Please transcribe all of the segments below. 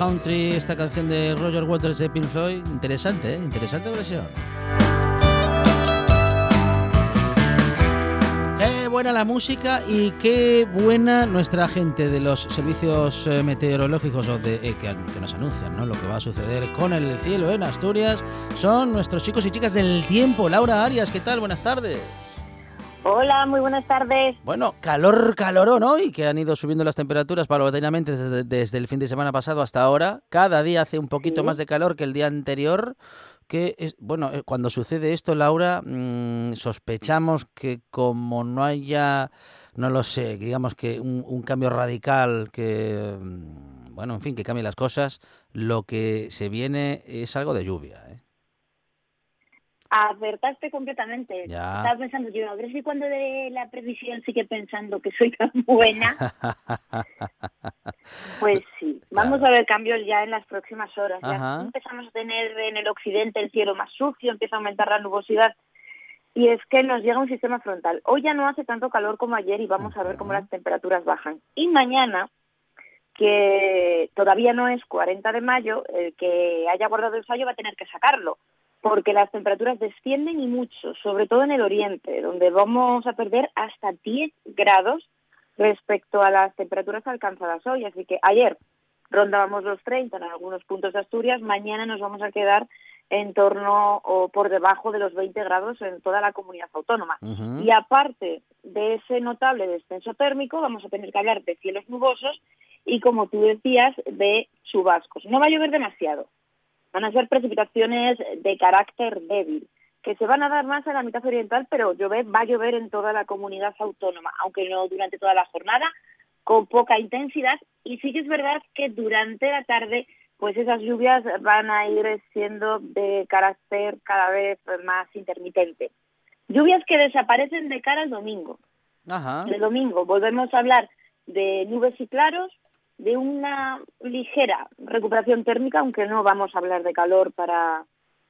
Country, esta canción de Roger Waters de Pink Floyd. Interesante, ¿eh? Interesante versión. Qué buena la música y qué buena nuestra gente de los servicios eh, meteorológicos eh, que, nos anuncian ¿no? lo que va a suceder con el cielo en Asturias. Son nuestros chicos y chicas del tiempo. Laura Arias, ¿qué tal? Buenas tardes. Hola, muy buenas tardes. Bueno, calor, calorón hoy, que han ido subiendo las temperaturas paulatinamente desde, desde el fin de semana pasado hasta ahora. Cada día hace un poquito más de calor que el día anterior. Que es, bueno, eh, cuando sucede esto, Laura, mm, sospechamos que como no haya, no lo sé, digamos que un, un cambio radical que, mm, bueno, en fin, que cambie las cosas, lo que se viene es algo de lluvia. ¿eh? Acertaste completamente. Estaba pensando yo, a ver si cuando de la previsión sigue pensando que soy tan buena. pues sí, vamos a ver cambios ya en las próximas horas. Ya empezamos a tener en el occidente el cielo más sucio, empieza a aumentar la nubosidad. Y es que nos llega un sistema frontal. Hoy ya no hace tanto calor como ayer y vamos a ver cómo las temperaturas bajan. Y mañana, que todavía no es 40 de mayo, el que haya guardado el fallo va a tener que sacarlo porque las temperaturas descienden y mucho, sobre todo en el oriente, donde vamos a perder hasta 10 grados respecto a las temperaturas alcanzadas hoy. Así que ayer rondábamos los 30 en algunos puntos de Asturias, mañana nos vamos a quedar en torno o por debajo de los 20 grados en toda la comunidad autónoma. Y aparte de ese notable descenso térmico, vamos a tener que hablar de cielos nubosos y, como tú decías, de chubascos. No va a llover demasiado, van a ser precipitaciones de carácter débil, que se van a dar más en la mitad oriental, pero llover, va a llover en toda la comunidad autónoma, aunque no durante toda la jornada, con poca intensidad. Y sí que es verdad que durante la tarde, pues esas lluvias van a ir siendo de carácter cada vez más intermitente. Lluvias que desaparecen de cara al domingo. El domingo volvemos a hablar de nubes y claros, de una ligera recuperación térmica, aunque no vamos a hablar de calor para,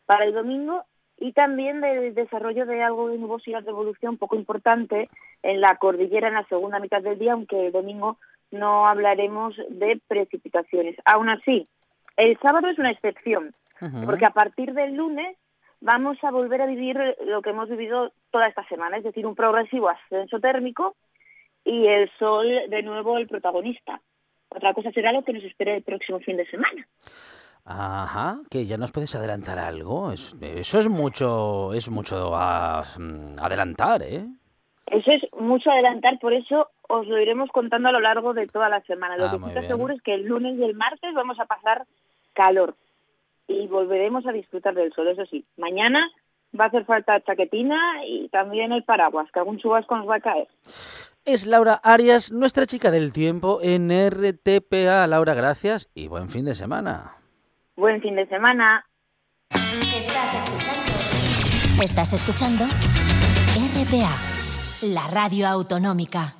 para el domingo, y también del desarrollo de algo de nubosidad de evolución poco importante en la cordillera en la segunda mitad del día, aunque el domingo no hablaremos de precipitaciones. Aún así, el sábado es una excepción, porque a partir del lunes vamos a volver a vivir lo que hemos vivido toda esta semana, es decir, un progresivo ascenso térmico y el sol de nuevo el protagonista. Otra cosa será lo que nos espera el próximo fin de semana. Ajá, que ya nos puedes adelantar algo. eso es mucho, es mucho mm, adelantar, ¿eh? Eso es mucho adelantar, por eso os lo iremos contando a lo largo de toda la semana. Lo ah, que sí te aseguro es que el lunes y el martes vamos a pasar calor y volveremos a disfrutar del sol. Eso sí, mañana va a hacer falta chaquetina y también el paraguas, que algún chubasco nos va a caer es Laura Arias, nuestra chica del tiempo en RTPA. Laura, gracias y buen fin de semana. Buen fin de semana. Estás escuchando. Estás escuchando RPA, la radio autonómica.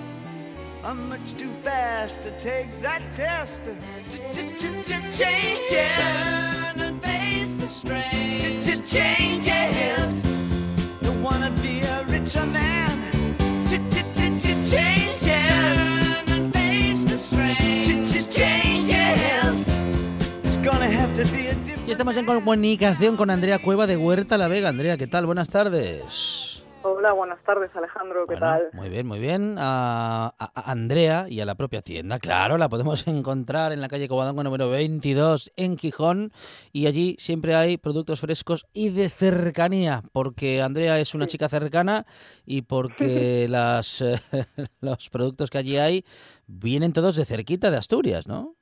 I'm much too fast to take that test. Changes. Turn and face the strain. Changes. Don't wanna be a richer man. Changes. Turn and face the strain. Changes. It's gonna have to be a different. Y estamos en comunicación con Andrea Cueva de Huerta La Vega. Andrea, ¿qué tal? Buenas tardes. Hola, buenas tardes Alejandro, ¿qué tal? Muy bien, muy bien. A, Andrea y a la propia tienda, claro, la podemos encontrar en la calle Covadonga número 22 en Gijón y allí siempre hay productos frescos y de cercanía, porque Andrea es una chica cercana y porque las, los productos que allí hay vienen todos de cerquita de Asturias, ¿no?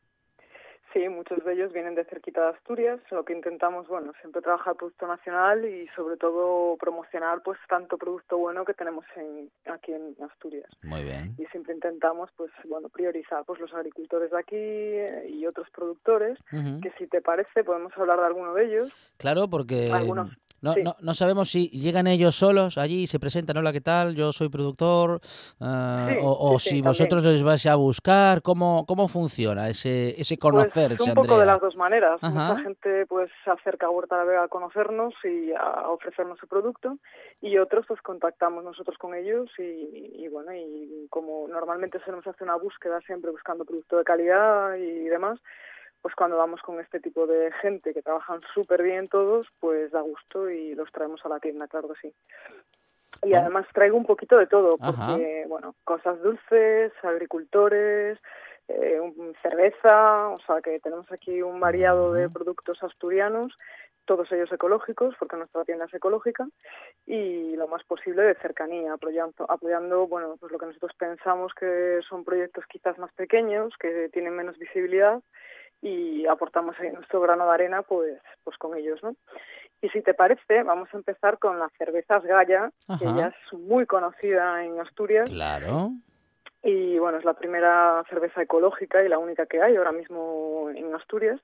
Sí, muchos de ellos vienen de cerquita de Asturias. Lo que intentamos, bueno, siempre trabajar producto nacional y sobre todo promocionar pues tanto producto bueno que tenemos en, aquí en Asturias. Muy bien. Y siempre intentamos pues bueno priorizar pues los agricultores de aquí eh, y otros productores que si te parece podemos hablar de alguno de ellos. Claro, porque algunos no, no, no, sabemos si llegan ellos solos allí y se presentan, hola, ¿qué tal? Yo soy productor, ah, o, si vosotros les vais a buscar, ¿cómo, cómo funciona ese, ese pues, conocerse, pues un poco de las dos maneras. Mucha gente pues se acerca a Huerta de la Vega a conocernos y a ofrecernos su producto y otros pues contactamos nosotros con ellos y, y bueno, y como normalmente se nos hace una búsqueda siempre buscando producto de calidad y demás, pues cuando vamos con este tipo de gente que trabajan súper bien todos, pues da gusto y los traemos a la tienda, claro que sí. Y además traigo un poquito de todo, porque, bueno, cosas dulces, agricultores, eh, cerveza, o sea que tenemos aquí un variado de productos asturianos, todos ellos ecológicos, porque nuestra tienda es ecológica, y lo más posible de cercanía, apoyando, apoyando bueno, pues lo que nosotros pensamos que son proyectos quizás más pequeños, que tienen menos visibilidad, y aportamos ahí nuestro grano de arena pues pues con ellos no y si te parece vamos a empezar con las cervezas Gaya que ya es muy conocida en Asturias. Claro. Y bueno es la primera cerveza ecológica y la única que hay ahora mismo en Asturias.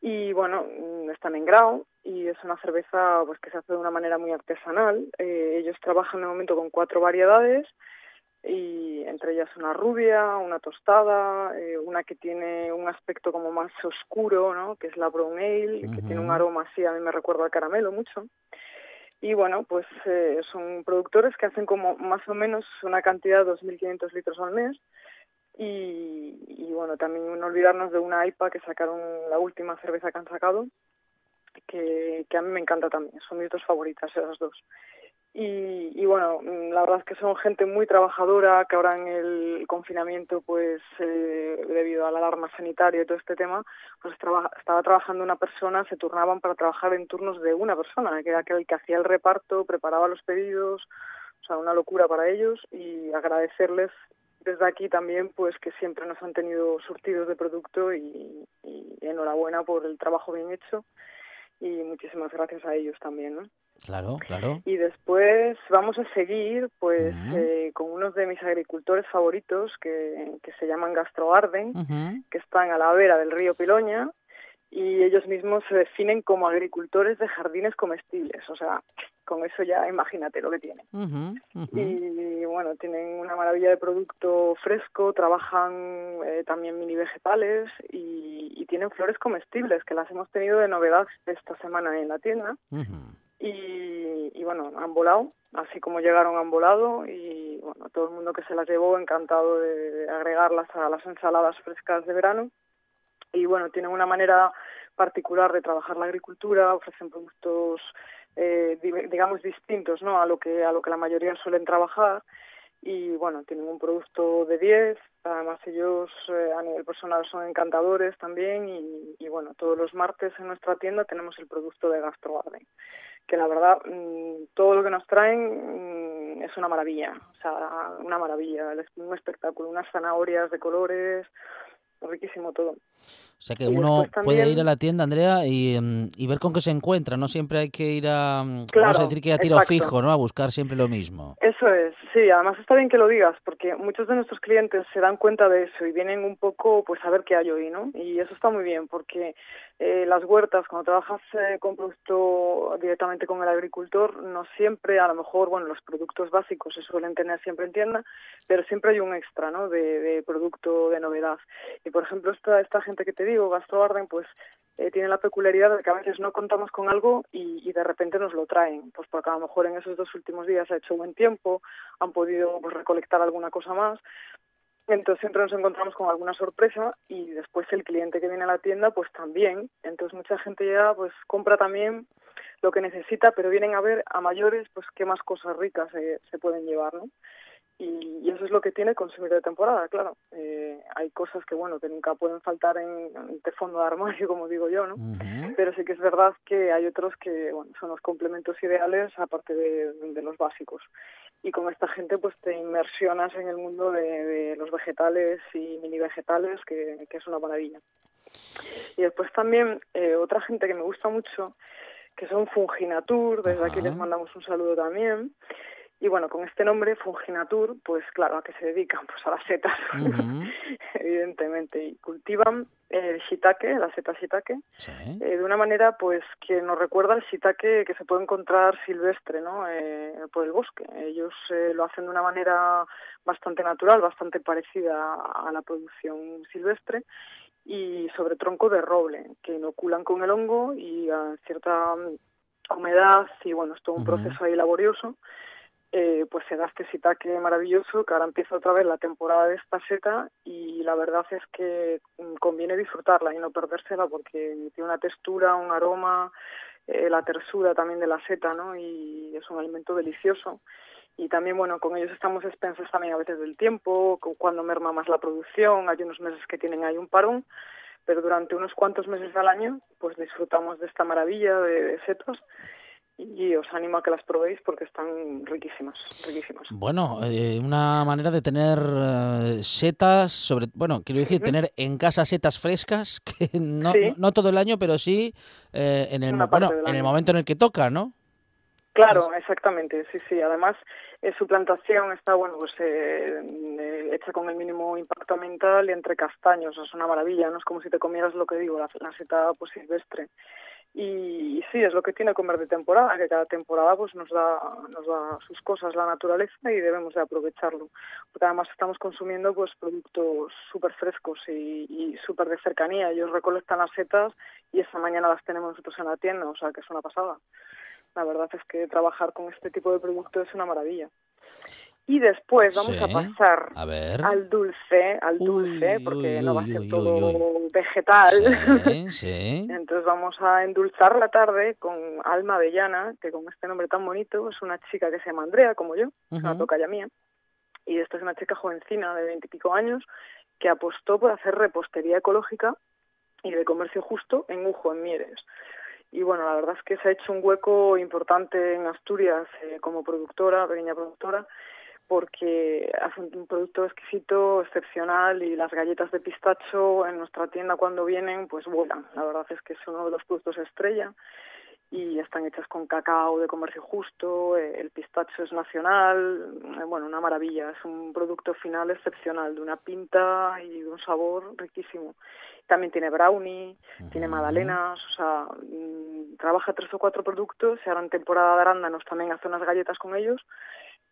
Y bueno están en grau y es una cerveza pues que se hace de una manera muy artesanal. Eh, ellos trabajan de momento con cuatro variedades y entre ellas una rubia, una tostada, eh, una que tiene un aspecto como más oscuro, ¿no? que es la brown ale, que tiene un aroma así, a mí me recuerda al caramelo mucho. Y bueno, pues eh, son productores que hacen como más o menos una cantidad de 2.500 litros al mes. Y, y bueno, también no olvidarnos de una IPA que sacaron la última cerveza que han sacado, que, que a mí me encanta también, son mis dos favoritas esas dos. Y, bueno, mm, la verdad es que son gente muy trabajadora, que ahora en el confinamiento, pues eh, debido a la alarma sanitaria y todo este tema, pues estaba trabajando una persona, se turnaban para trabajar en turnos de una persona, que era aquel que hacía el reparto, preparaba los pedidos, o sea, una locura para ellos y agradecerles desde aquí también pues que siempre nos han tenido surtidos de producto y, y enhorabuena por el trabajo bien hecho y muchísimas gracias a ellos también, ¿no? Claro, claro. Y después vamos a seguir pues eh, con unos de mis agricultores favoritos que, que se llaman Gastroarden, que están a la vera del río Piloña y ellos mismos se definen como agricultores de jardines comestibles, o sea, con eso ya imagínate lo que tienen. Y bueno, tienen una maravilla de producto fresco, trabajan eh, también mini vegetales y, y, tienen flores comestibles que las hemos tenido de novedad esta semana en la tienda. Y, y, bueno, han volado, así como llegaron han volado. Y bueno, todo el mundo que se las llevó encantado de agregarlas a las ensaladas frescas de verano. Y bueno, tienen una manera particular de trabajar la agricultura, ofrecen productos eh, digamos distintos ¿no? a lo que a lo que la mayoría suelen trabajar. Y bueno tienen un producto de 10 además ellos eh, a nivel personal son encantadores también. Y, y, bueno todos los martes en nuestra tienda tenemos el producto de Gastrogarden que la verdad mm, todo lo que nos traen mm, es una maravilla. O sea una maravilla. Un espectáculo unas zanahorias de colores riquísimo todo. O sea que uno puede ir a la tienda, Andrea, mm, y, ver con qué se encuentra. No siempre hay que ir a, mm, vamos a decir que a tiro fijo, ¿no? A buscar siempre lo mismo. Eso es, sí. Además está bien que lo digas, porque muchos de nuestros clientes se dan cuenta de eso y vienen un poco, pues, a ver qué hay hoy, ¿no? Y eso está muy bien, porque eh, las huertas, cuando trabajas eh, con producto directamente con el agricultor, no siempre, a lo mejor, bueno, los productos básicos se suelen tener siempre en tienda, pero siempre hay un extra, ¿no? De, de producto de novedad. Y, por ejemplo, esta, esta gente que te digo, Gastroarden, pues eh, tiene la peculiaridad de que a veces no contamos con algo y, de repente nos lo traen, pues porque a lo mejor en esos dos últimos días ha hecho buen tiempo, han podido pues, recolectar alguna cosa más, entonces siempre nos encontramos con alguna sorpresa y después el cliente que viene a la tienda pues también. Entonces mucha gente ya pues compra también lo que necesita, pero vienen a ver a mayores pues qué más cosas ricas se pueden llevar, ¿no? Y, eso es lo que tiene consumir de temporada, claro. Eh, hay cosas que, bueno, que nunca pueden faltar en, de fondo de armario, como digo yo, ¿no? Pero sí que es verdad que hay otros que, bueno, son los complementos ideales aparte de, de los básicos y con esta gente pues te inmersionas en el mundo de, los vegetales y mini vegetales que, que, es una maravilla y después también eh, otra gente que me gusta mucho que son Funginatur desde aquí les mandamos un saludo también y bueno, con este nombre, Funginatur, pues claro, ¿a qué se dedican? Pues a las setas, evidentemente. Y cultivan el shiitake, la seta shiitake, eh, de una manera pues que nos recuerda al shiitake que se puede encontrar silvestre, ¿no? Eh, por el bosque. Ellos eh, lo hacen de una manera bastante natural, bastante parecida a la producción silvestre y sobre tronco de roble, que inoculan con el hongo y a cierta humedad y bueno, es todo un proceso ahí laborioso eh, pues se da este sitaque maravilloso, que ahora empieza otra vez la temporada de esta seta y la verdad es que mm, conviene disfrutarla y no perdérsela porque tiene una textura, un aroma, eh, la tersura también de la seta, ¿no? Y es un alimento delicioso. Y también, bueno, con ellos estamos expensas también a veces del tiempo, cuando merma más la producción, hay unos meses que tienen ahí un parón, pero durante unos cuantos meses al año, pues disfrutamos de esta maravilla de, de setos y os animo a que las probéis porque están riquísimas, riquísimas. Bueno, eh, una manera de tener eh, setas, sobre, bueno, quiero decir, tener en casa setas frescas, que no, no todo el año, pero sí eh, en, el, bueno, en el momento en el que toca, ¿no? Claro, exactamente, sí, sí. Además, su plantación está, bueno, pues hecha con el mínimo impacto ambiental y entre castaños, es una maravilla, no es como si te comieras lo que digo, la, la seta pues silvestre. Y, sí, es lo que tiene comer de temporada, que cada temporada pues nos da, nos da sus cosas la naturaleza y debemos de aprovecharlo. Porque además estamos consumiendo pues productos súper frescos y, y súper de cercanía. Ellos recolectan las setas y esta mañana las tenemos nosotros en la tienda, o sea que es una pasada. La verdad es que trabajar con este tipo de productos es una maravilla. Y después vamos a pasar al dulce, al dulce, porque no va a ser todo vegetal. Entonces vamos a endulzar la tarde con Alma Avellana, que con este nombre tan bonito es una chica que se llama Andrea, como yo, una toca ya mía. Y esta es una chica jovencina de veintipico años que apostó por hacer repostería ecológica y de comercio justo en Ujo, en Mieres. Y bueno, la verdad es que se ha hecho un hueco importante en Asturias eh, como productora, pequeña productora, porque hace un producto exquisito, excepcional y las galletas de pistacho en nuestra tienda cuando vienen pues vuelan. La verdad es que es uno de los productos estrella y están hechas con cacao de comercio justo, eh, el pistacho es nacional, eh, bueno, una maravilla, es un producto final excepcional, de una pinta y de un sabor riquísimo. También tiene brownie, tiene magdalenas, o sea, mm, trabaja tres o cuatro productos y ahora en temporada de arándanos también hace unas galletas con ellos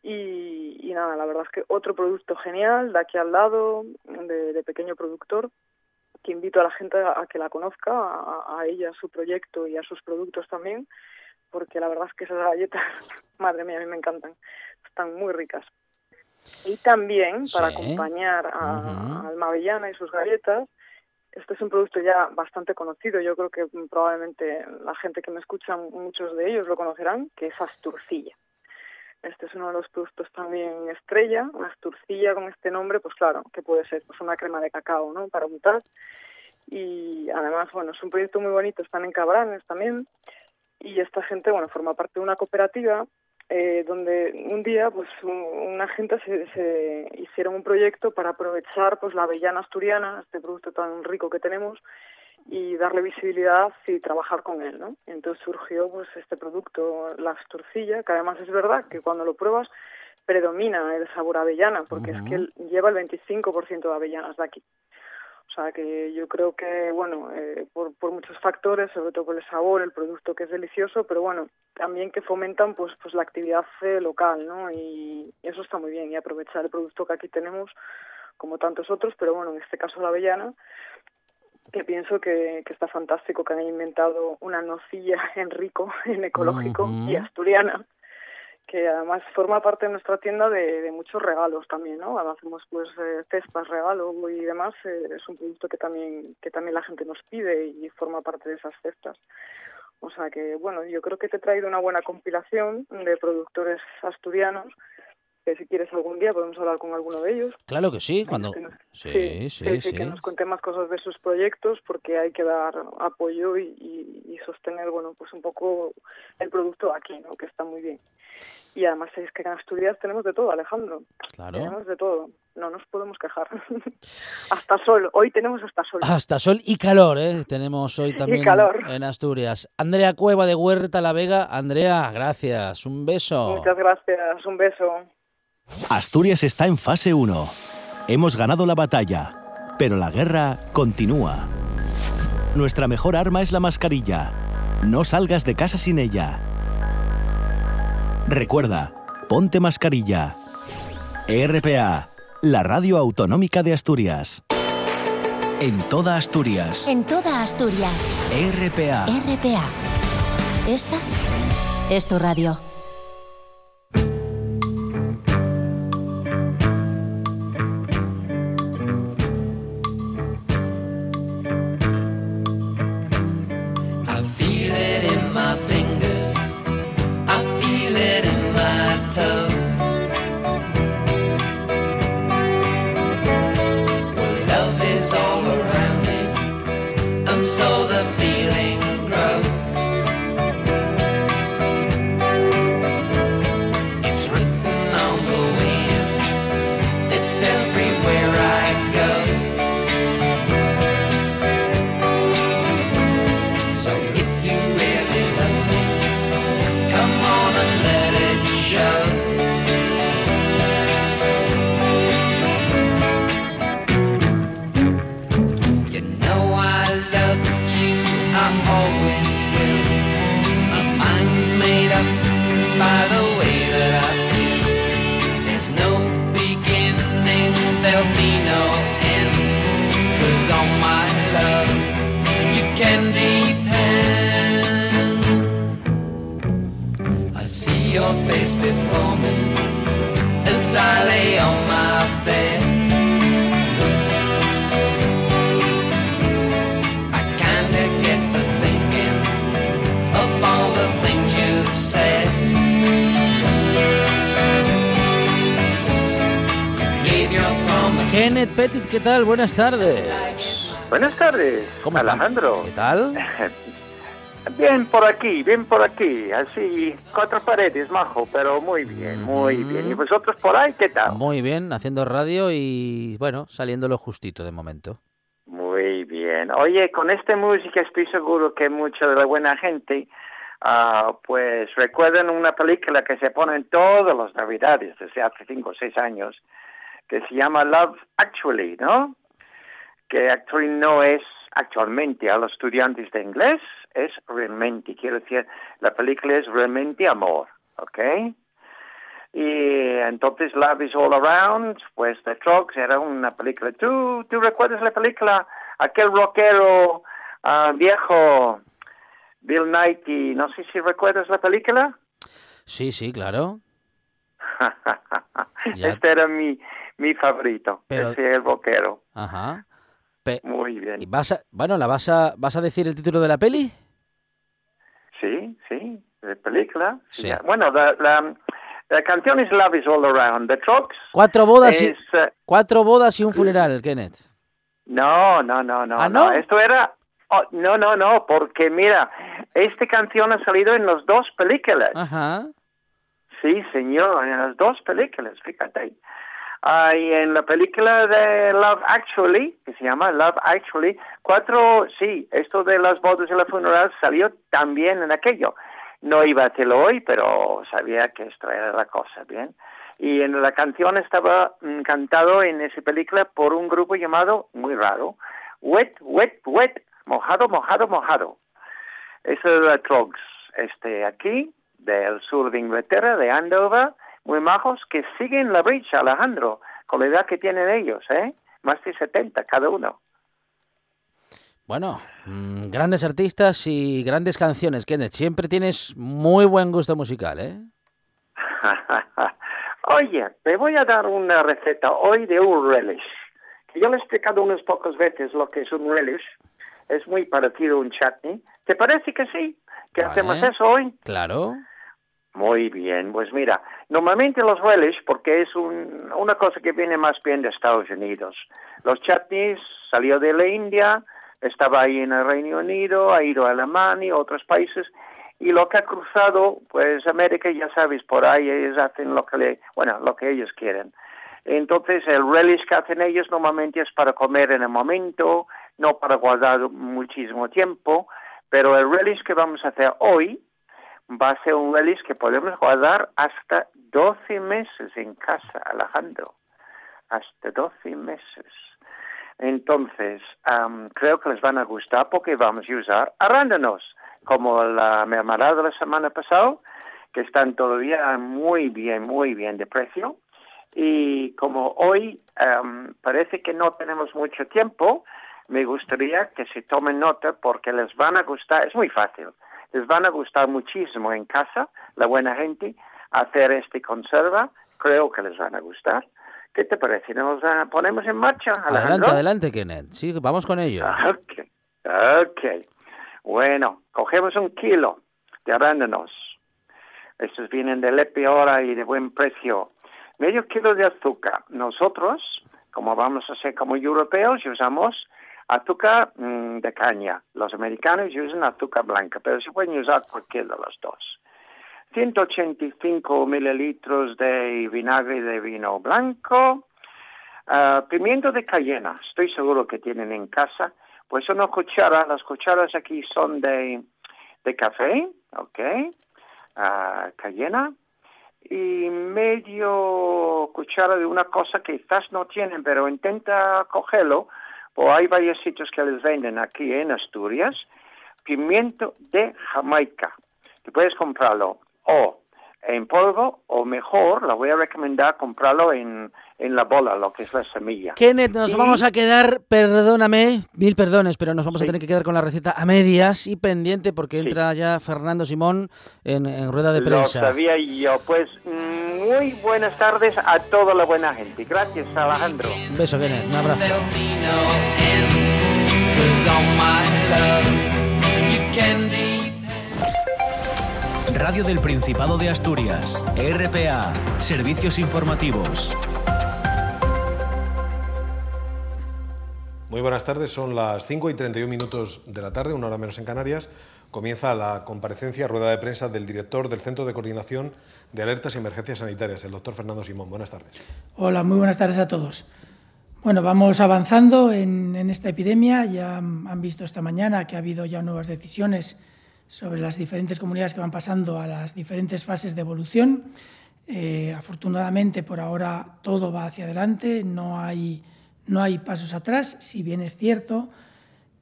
y, nada, la verdad es que otro producto genial de aquí al lado, de, pequeño productor, que invito a la gente a, que la conozca, a, ella, a su proyecto y a sus productos también, porque la verdad es que esas galletas, madre mía, a mí me encantan, están muy ricas. Y también, para acompañar a, Alma Avellana y sus galletas, este es un producto ya bastante conocido, yo creo que probablemente la gente que me escucha, muchos de ellos lo conocerán, que es Asturcilla. Este es uno de los productos también estrella, una Asturcilla con este nombre, pues claro, que puede ser pues una crema de cacao, ¿no? Para untar. Y además, bueno, es un proyecto muy bonito, están en Cabranes también. Y esta gente, bueno, forma parte de una cooperativa eh, donde un día pues una gente se, se, hicieron un proyecto para aprovechar pues la avellana asturiana, este producto tan rico que tenemos, y darle visibilidad y trabajar con él, ¿no? Entonces surgió pues este producto, la asturcilla, que además es verdad que cuando lo pruebas predomina el sabor avellana, porque es que lleva el 25% de avellanas de aquí. O sea que yo creo que, bueno, eh, por, por muchos factores, sobre todo por el sabor, el producto que es delicioso, pero bueno, también que fomentan pues pues la actividad eh, local, ¿no? Y, eso está muy bien, y aprovechar el producto que aquí tenemos, como tantos otros, pero bueno, en este caso la avellana, que pienso que, que está fantástico que han inventado una nocilla en rico, en ecológico y asturiana, que además forma parte de nuestra tienda de, de muchos regalos también, ¿no? hacemos pues eh, cestas, regalo y demás, eh, es un producto que también que también la gente nos pide y forma parte de esas cestas. O sea que, bueno, yo creo que te he traído una buena compilación de productores asturianos que si quieres algún día podemos hablar con alguno de ellos. Claro que sí, cuando... sí, sí, sí, que nos cuente más cosas de sus proyectos porque hay que dar apoyo y, y, sostener, bueno, pues un poco el producto aquí, ¿no? Que está muy bien. Y además es que en Asturias tenemos de todo, Alejandro. Claro. Tenemos de todo. No nos podemos quejar. hasta sol. Hoy tenemos hasta sol. Hasta sol y calor, ¿eh? Tenemos hoy también en Asturias. Andrea Cueva de Huerta La Vega. Andrea, gracias. Un beso. Muchas gracias. Un beso. Asturias está en fase 1. Hemos ganado la batalla, pero la guerra continúa. Nuestra mejor arma es la mascarilla. No salgas de casa sin ella. Recuerda, ponte mascarilla. RPA, la radio autonómica de Asturias. En toda Asturias. En toda Asturias. RPA. RPA. Esta es tu radio. ¿Qué tal? Buenas tardes. Buenas tardes, ¿Cómo Alejandro. ¿Qué tal? Bien por aquí, bien por aquí, así cuatro paredes, majo, pero muy bien, muy bien. ¿Y vosotros por ahí qué tal? Muy bien, haciendo radio y bueno, saliendo lo justito de momento. Muy bien. Oye, con esta música estoy seguro que mucha de la buena gente uh, pues recuerdan una película que se pone en todas las navidades desde hace cinco o seis años que se llama Love Actually, ¿no? Que actually no es actualmente a los estudiantes de inglés, es realmente, quiero decir, la película es realmente amor, ¿ok? Y entonces Love is All Around, pues The Trucks era una película. ¿Tú, tú recuerdas la película? Aquel rockero uh, viejo, Bill Nighy, no sé si recuerdas la película. Sí, sí, claro. este era mi, mi favorito, Pero- ese el rockero. Ajá. Muy bien. Vas bueno, ¿la vas a, vas a decir el título de la peli? Sí, sí, de película. Sí. Bueno, la, la, canción es Love is All Around. The Trucks. Cuatro bodas, y, eh, cuatro bodas y un funeral, Kenneth. No, no, no, no. ¿Ah, no? Esto era... Oh, no, no, no, porque mira, esta canción ha salido en las dos películas. Ajá. Sí, señor, en las dos películas, fíjate. Y en la película de Love Actually, que se llama Love Actually, cuatro, sí, esto de las bodas y la funeral salió también en aquello. No iba a hacerlo hoy, pero sabía que esto era la cosa, ¿bien? Y en la canción estaba mm, cantado en esa película por un grupo llamado, muy raro, Wet, Wet, Wet, Mojado, Mojado, Mojado. Eso es la Trogs. Este, aquí, del sur de Inglaterra, de Andover, muy majos, que siguen la brecha, Alejandro, con la edad que tienen ellos, ¿eh? Más de 70 cada uno. Bueno, mm, grandes artistas y grandes canciones, Kenneth. Siempre tienes muy buen gusto musical, ¿eh? Oye, te voy a dar una receta hoy de un relish. Que yo le he explicado unas pocas veces lo que es un relish. Es muy parecido a un chutney. ¿Te parece que sí? ¿Que hacemos eso hoy? Claro. Muy bien, pues mira, normalmente los relish, porque es un, una cosa que viene más bien de Estados Unidos. Los chutneys salió de la India, estaba ahí en el Reino Unido, ha ido a Alemania, otros países, y lo que ha cruzado, pues América, ya sabes, por ahí ellos hacen lo que le, bueno, lo que ellos quieren. Entonces el relish que hacen ellos normalmente es para comer en el momento, no para guardar muchísimo tiempo, pero el relish que vamos a hacer hoy va a ser un relish que podemos guardar hasta 12 meses en casa, Alejandro. Hasta 12 meses. Entonces, creo que les van a gustar porque vamos a usar arándanos, como la mermelada de la semana pasada, que están todavía muy bien, muy bien de precio. Y como hoy parece que no tenemos mucho tiempo, me gustaría que se tomen nota porque les van a gustar, es muy fácil, les van a gustar muchísimo en casa, la buena gente, hacer este conserva, creo que les van a gustar. ¿Qué te parece? ¿Nos ponemos en marcha? Adelante, adelante, Kenneth. Sí, vamos con ello. Ok, ok. Bueno, cogemos un kilo de arándanos. Estos vienen de Lepe ahora y de buen precio. Medio kilo de azúcar. Nosotros, como vamos a ser como europeos, usamos Azúcar mm, de caña. Los americanos usan azúcar blanca, pero se pueden usar cualquiera de los dos. 185 mililitros de vinagre de vino blanco. Uh, pimiento de cayena, estoy seguro que tienen en casa. Pues una cuchara, las cucharas aquí son de, de café, ok. Uh, cayena. Y medio cuchara de una cosa que quizás no tienen, pero intenta cogerlo o hay varios sitios que les venden aquí en Asturias, pimiento de Jamaica, que puedes comprarlo o en polvo o mejor, la voy a recomendar comprarlo en, en la bola, lo que es la semilla. Kenneth, nos vamos a quedar, perdóname, mil perdones, pero nos vamos a tener que quedar con la receta a medias y pendiente porque entra ya Fernando Simón en, en, rueda de prensa. Lo sabía yo. Pues muy buenas tardes a toda la buena gente. Gracias, Alejandro. Un beso, Kenneth. Un abrazo. Radio del Principado de Asturias, RPA, Servicios Informativos. Muy buenas tardes, son las 5 y 31 minutos de la tarde, una hora menos en Canarias. Comienza la comparecencia, rueda de prensa del director del Centro de Coordinación de Alertas y Emergencias Sanitarias, el doctor Fernando Simón. Buenas tardes. Hola, muy buenas tardes a todos. Bueno, vamos avanzando en, esta epidemia. Ya han visto esta mañana que ha habido ya nuevas decisiones sobre las diferentes comunidades que van pasando a las diferentes fases de evolución. Eh, afortunadamente, por ahora todo va hacia adelante, no hay, no hay pasos atrás, si bien es cierto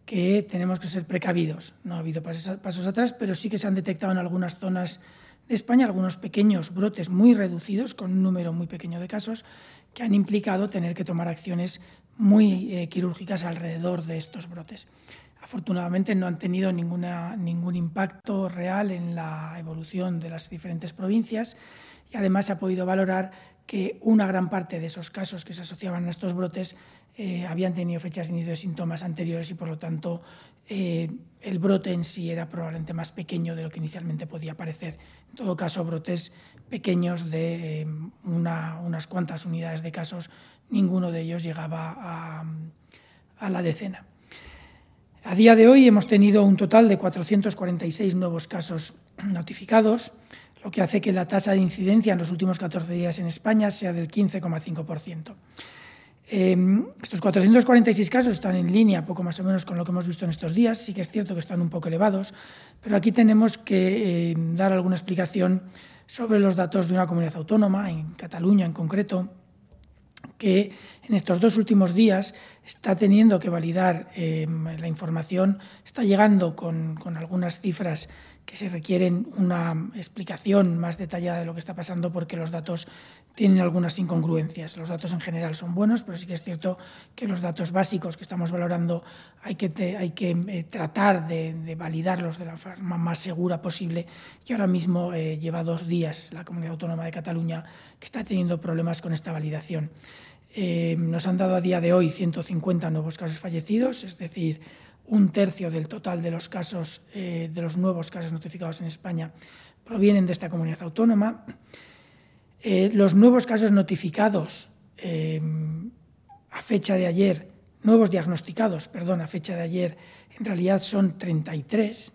que tenemos que ser precavidos. No ha habido pasos, atrás, pero sí que se han detectado en algunas zonas de España algunos pequeños brotes muy reducidos, con un número muy pequeño de casos, que han implicado tener que tomar acciones muy eh, quirúrgicas alrededor de estos brotes. afortunadamente no han tenido ningún impacto real en la evolución de las diferentes provincias y además se ha podido valorar que una gran parte de esos casos que se asociaban a estos brotes eh, habían tenido fechas de inicio de síntomas anteriores y por lo tanto eh, el brote en sí era probablemente más pequeño de lo que inicialmente podía parecer. En todo caso, brotes pequeños de eh, unas cuantas unidades de casos, ninguno de ellos llegaba a, a la decena. A día de hoy hemos tenido un total de 446 nuevos casos notificados, lo que hace que la tasa de incidencia en los últimos 14 días en España sea del 15,5%. Em, estos 446 casos están en línea, poco más o menos, con lo que hemos visto en estos días. Sí que es cierto que están un poco elevados, pero aquí tenemos que em, dar alguna explicación sobre los datos de una comunidad autónoma, en Cataluña en concreto, que en estos dos últimos días está teniendo que validar em, la información, está llegando con, con algunas cifras que se requieren una explicación más detallada de lo que está pasando porque los datos tienen algunas incongruencias. Los datos en general son buenos, pero sí que es cierto que los datos básicos que estamos valorando hay que, hay que eh, tratar de, validarlos de la forma más segura posible. Y ahora mismo eh, lleva dos días la Comunidad Autónoma de Cataluña que está teniendo problemas con esta validación. Eh, nos han dado a día de hoy 150 nuevos casos fallecidos, es decir, un tercio del total de los casos, de los nuevos casos notificados en España provienen de esta comunidad autónoma. Eh, los nuevos casos notificados eh, a fecha de ayer, nuevos diagnosticados, perdón, a fecha de ayer, en realidad son 33,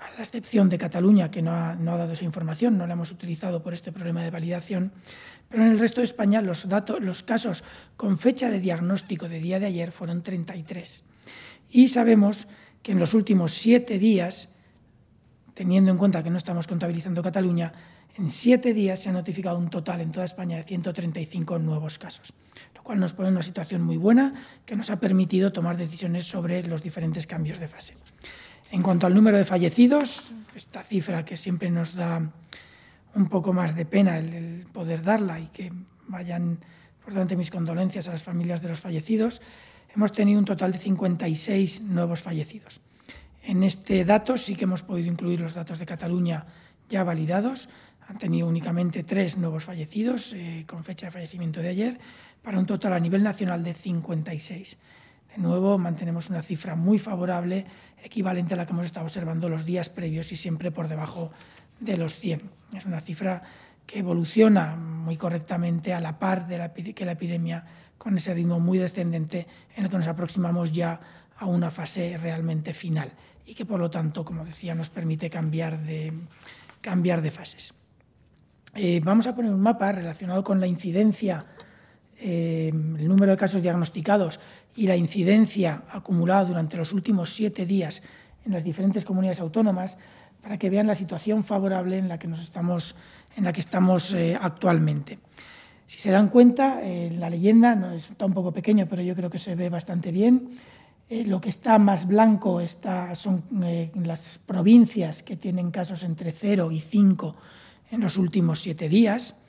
a la excepción de Cataluña, que no ha, dado esa información, no la hemos utilizado por este problema de validación, pero en el resto de España los, datos, los casos con fecha de diagnóstico de día de ayer fueron 33. Y sabemos que en los últimos siete días, teniendo en cuenta que no estamos contabilizando Cataluña, en siete días se ha notificado un total en toda España de 135 nuevos casos, lo cual nos pone en una situación muy buena que nos ha permitido tomar decisiones sobre los diferentes cambios de fase. En cuanto al número de fallecidos, esta cifra que siempre nos da un poco más de pena el, poder darla y que vayan, por tanto, mis condolencias a las familias de los fallecidos, hemos tenido un total de 56 nuevos fallecidos. En este dato sí que hemos podido incluir los datos de Cataluña ya validados, han tenido únicamente tres nuevos fallecidos eh, con fecha de fallecimiento de ayer, para un total a nivel nacional de 56. De nuevo, mantenemos una cifra muy favorable, equivalente a la que hemos estado observando los días previos y siempre por debajo de los 100. Es una cifra que evoluciona muy correctamente a la par de que la epidemia, con ese ritmo muy descendente en el que nos aproximamos ya a una fase realmente final y que, por lo tanto, como decía, nos permite cambiar de, cambiar de fases. Eh, vamos a poner un mapa relacionado con la incidencia, eh, el número de casos diagnosticados y la incidencia acumulada durante los últimos siete días en las diferentes comunidades autónomas para que vean la situación favorable en la que, nos estamos, en la que estamos eh, actualmente. Si se dan cuenta, la leyenda está un poco pequeño, pero yo creo que se ve bastante bien. lo que está más blanco está, son las provincias que tienen casos entre 0 y 5 en los últimos siete días.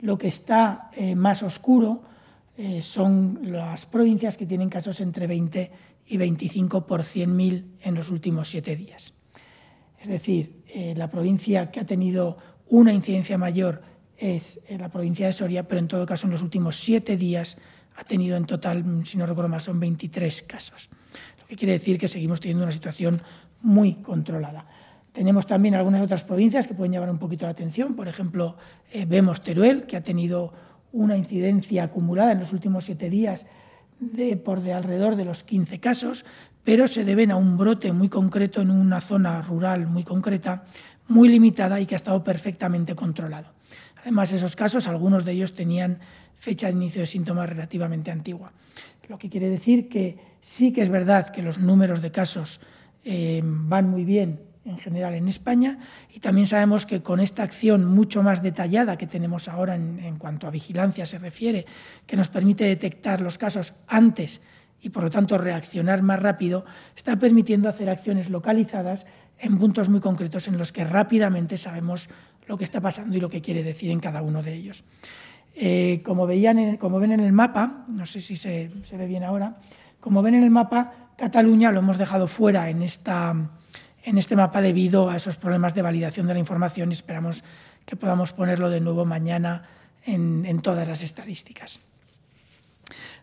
Lo que está eh, más oscuro eh, son las provincias que tienen casos entre 20 y 25 por 100.000 en los últimos siete días. Es decir, eh, la provincia que ha tenido una incidencia mayor es la provincia de Soria, pero en todo caso en los últimos siete días ha tenido en total, si no recuerdo mal, son 23 casos. Lo que quiere decir que seguimos teniendo una situación muy controlada. Tenemos también algunas otras provincias que pueden llevar un poquito la atención. Por ejemplo, eh, vemos Teruel, que ha tenido una incidencia acumulada en los últimos siete días por de alrededor de los 15 casos, pero se deben a un brote muy concreto en una zona rural muy concreta, muy limitada y que ha estado perfectamente controlado. Además, esos casos, algunos de ellos tenían fecha de inicio de síntomas relativamente antigua. Lo que quiere decir que sí que es verdad que los números de casos eh, van muy bien en general en España y también sabemos que con esta acción mucho más detallada que tenemos ahora en, cuanto a vigilancia se refiere, que nos permite detectar los casos antes y por lo tanto reaccionar más rápido, está permitiendo hacer acciones localizadas en puntos muy concretos en los que rápidamente sabemos lo que está pasando y lo que quiere decir en cada uno de ellos. Eh, como, ven en el mapa, no sé si se, ve bien ahora, como ven en el mapa, Cataluña lo hemos dejado fuera en, esta, en este mapa debido a esos problemas de validación de la información y esperamos que podamos ponerlo de nuevo mañana en todas las estadísticas.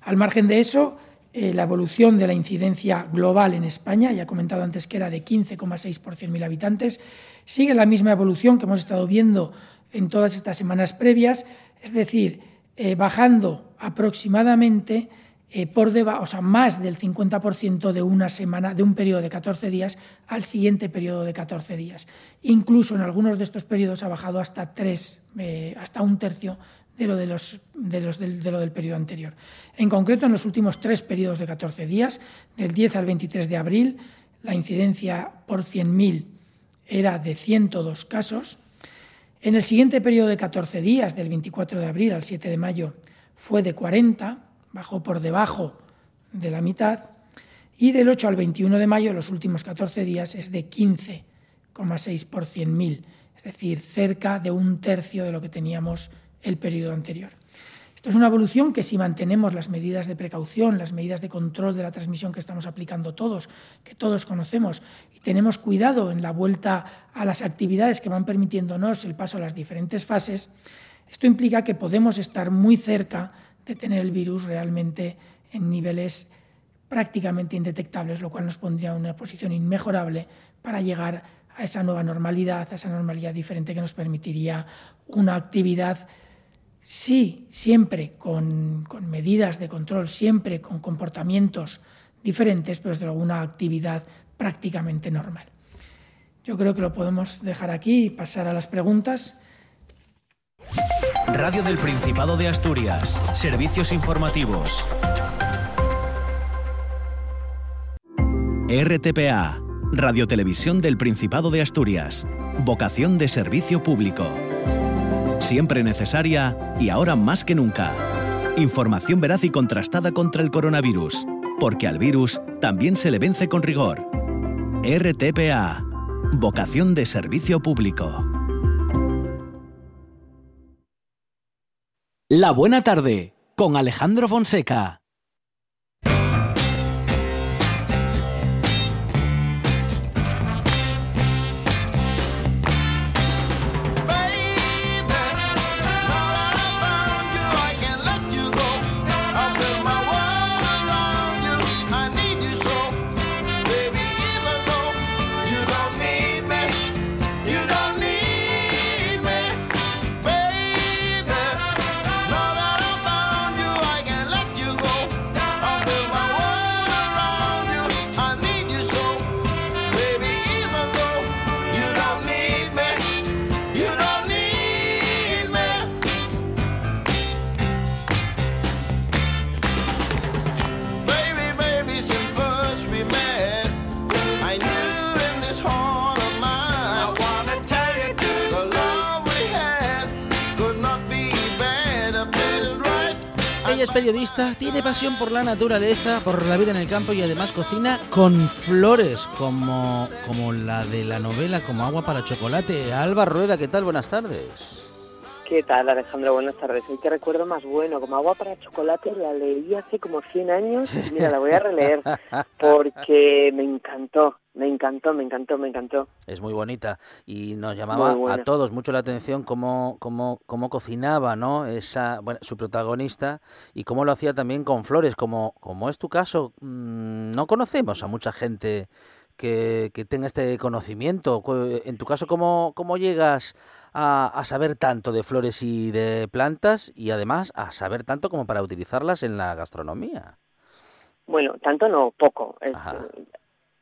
Al margen de eso, eh, la evolución de la incidencia global en España, ya he comentado antes que era de 15,6 por 100.000 habitantes, sigue la misma evolución que hemos estado viendo en todas estas semanas previas, es decir, eh, bajando aproximadamente eh, por debajo, o sea, más del 50% de una semana, de un periodo de 14 días al siguiente periodo de 14 días. Incluso en algunos de estos periodos ha bajado hasta tres, hasta un tercio de lo, de, los, de, los, del, de lo del periodo anterior. En concreto, en los últimos tres periodos de 14 días, del 10 al 23 de abril, la incidencia por 100.000 era de 102 casos. En el siguiente periodo de 14 días, del 24 de abril al 7 de mayo, fue de 40, bajó por debajo de la mitad. Y del 8 al 21 de mayo, los últimos 14 días, es de 15,6 por 100.000, es decir, cerca de un tercio de lo que teníamos el periodo anterior. Esto es una evolución que si mantenemos las medidas de precaución, las medidas de control de la transmisión que estamos aplicando todos, que todos conocemos, y tenemos cuidado en la vuelta a las actividades que van permitiéndonos el paso a las diferentes fases, esto implica que podemos estar muy cerca de tener el virus realmente en niveles prácticamente indetectables, lo cual nos pondría en una posición inmejorable para llegar a esa nueva normalidad, a esa normalidad diferente que nos permitiría una actividad sí, siempre con, medidas de control, siempre con comportamientos diferentes, pero desde alguna actividad prácticamente normal. Yo creo que lo podemos dejar aquí y pasar a las preguntas. Radio del Principado de Asturias. Servicios informativos. RTPA. Radio Televisión del Principado de Asturias. Vocación de servicio público siempre necesaria y ahora más que nunca. Información veraz y contrastada contra el coronavirus, porque al virus también se le vence con rigor. RTPA, vocación de servicio público. La buena tarde, con Alejandro Fonseca. Es periodista, tiene pasión por la naturaleza, por la vida en el campo y además cocina con flores, como, como la de la novela Como agua para chocolate. Alba Rueda, ¿qué tal? Buenas tardes. ¿Qué tal, Alejandro? Buenas tardes. Hoy te recuerdo más bueno, como agua para chocolate, la leí hace como 100 años y mira, la voy a releer porque me encantó. Me encantó, me encantó, me encantó. Es muy bonita y nos llamaba a todos mucho la atención cómo, cómo, cómo cocinaba ¿no? Esa, bueno, su protagonista y cómo lo hacía también con flores, como, como es tu caso. Mm, no conocemos a mucha gente que, que tenga este conocimiento. En tu caso, ¿cómo, cómo llegas a, a, saber tanto de flores y de plantas y además a saber tanto como para utilizarlas en la gastronomía? Bueno, tanto no, poco. Es,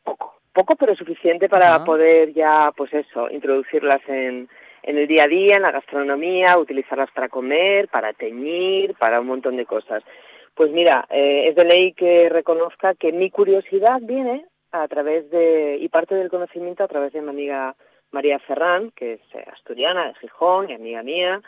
poco poco pero suficiente para poder ya, pues eso, introducirlas en, en el día a día, en la gastronomía, utilizarlas para comer, para teñir, para un montón de cosas. Pues mira, eh, es de ley que reconozca que mi curiosidad viene a través de, y parte del conocimiento a través de mi amiga María Ferrán, que es eh, asturiana, de Gijón y amiga mía,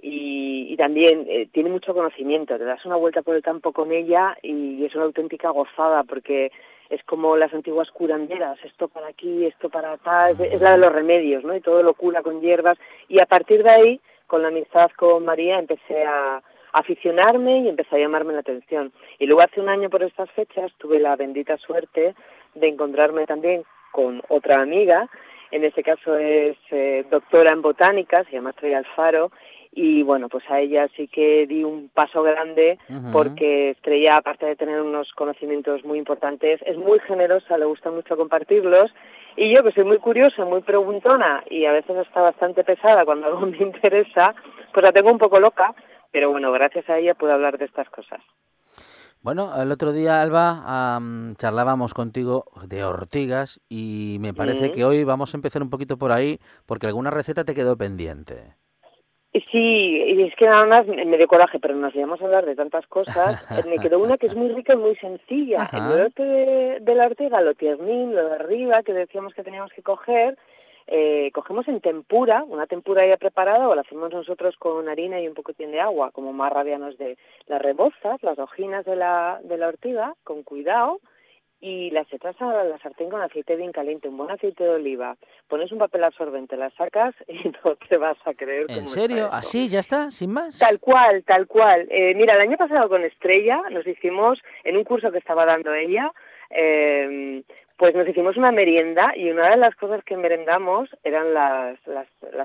y, también eh, tiene mucho conocimiento. Te das una vuelta por el campo con ella y es una auténtica gozada porque es como las antiguas curanderas, esto para aquí, esto para tal, es la de los remedios, ¿no? Y todo lo cura con hierbas. Y a partir de ahí, con la amistad con María, empecé a, aficionarme y empezó a llamarme la atención. Y luego hace un año por estas fechas tuve la bendita suerte de encontrarme también con otra amiga, en este caso es eh, doctora en botánica, se llama Estrella Alfaro, y bueno, pues a ella sí que di un paso grande porque Estrella, aparte de tener unos conocimientos muy importantes, es muy generosa, le gusta mucho compartirlos y yo que soy muy curiosa, muy preguntona y a veces está bastante pesada cuando algo me interesa, pues la tengo un poco loca, pero bueno, gracias a ella puedo hablar de estas cosas. Bueno, el otro día, Alba, charlábamos contigo de ortigas y me parece que hoy vamos a empezar un poquito por ahí porque alguna receta te quedó pendiente. Sí, y es que nada más me dio coraje, pero nos íbamos a hablar de tantas cosas. me quedó una que es muy rica y muy sencilla. El norte de, la ortega, lo tiernín, lo de arriba, que decíamos que teníamos que coger, eh, cogemos en tempura, una tempura ya preparada, o la hacemos nosotros con harina y un poquitín de agua, como más rabianos de las rebozas, las hojinas de la, de la ortiga, con cuidado, y las echas a la sartén con aceite bien caliente, un buen aceite de oliva, pones un papel absorbente, las sacas y no te vas a creer. ¿En serio? ¿Así? ¿Ya está? ¿Sin más? Tal cual, tal cual. Eh, mira, el año pasado con Estrella nos hicimos, en un curso que estaba dando ella, eh, pues nos hicimos una merienda y una de las cosas que merendamos eran las,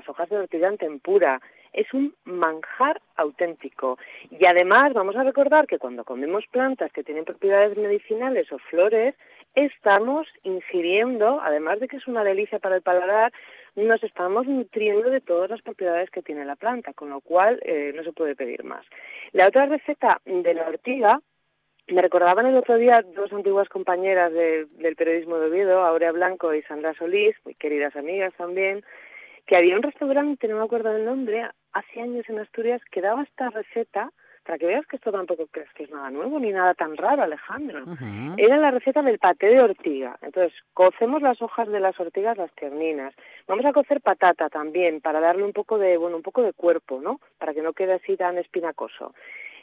hojas de ortiga en tempura es un manjar auténtico. Y además vamos a recordar que cuando comemos plantas que tienen propiedades medicinales o flores, estamos ingiriendo, además de que es una delicia para el paladar, nos estamos nutriendo de todas las propiedades que tiene la planta, con lo cual eh, no se puede pedir más. La otra receta de la ortiga, me recordaban el otro día dos antiguas compañeras del periodismo de Oviedo, Aurea Blanco y Sandra Solís, muy queridas amigas también, que había un restaurante, no me acuerdo del nombre, hace años en Asturias que daba esta receta, para que veas que esto tampoco crees que es nada nuevo ni nada tan raro, Alejandro. Era la receta del paté de ortiga. Entonces, cocemos las hojas de las ortigas, las terninas. Vamos a cocer patata también, para darle un poco de, bueno, un poco de cuerpo, ¿no? Para que no quede así tan espinacoso.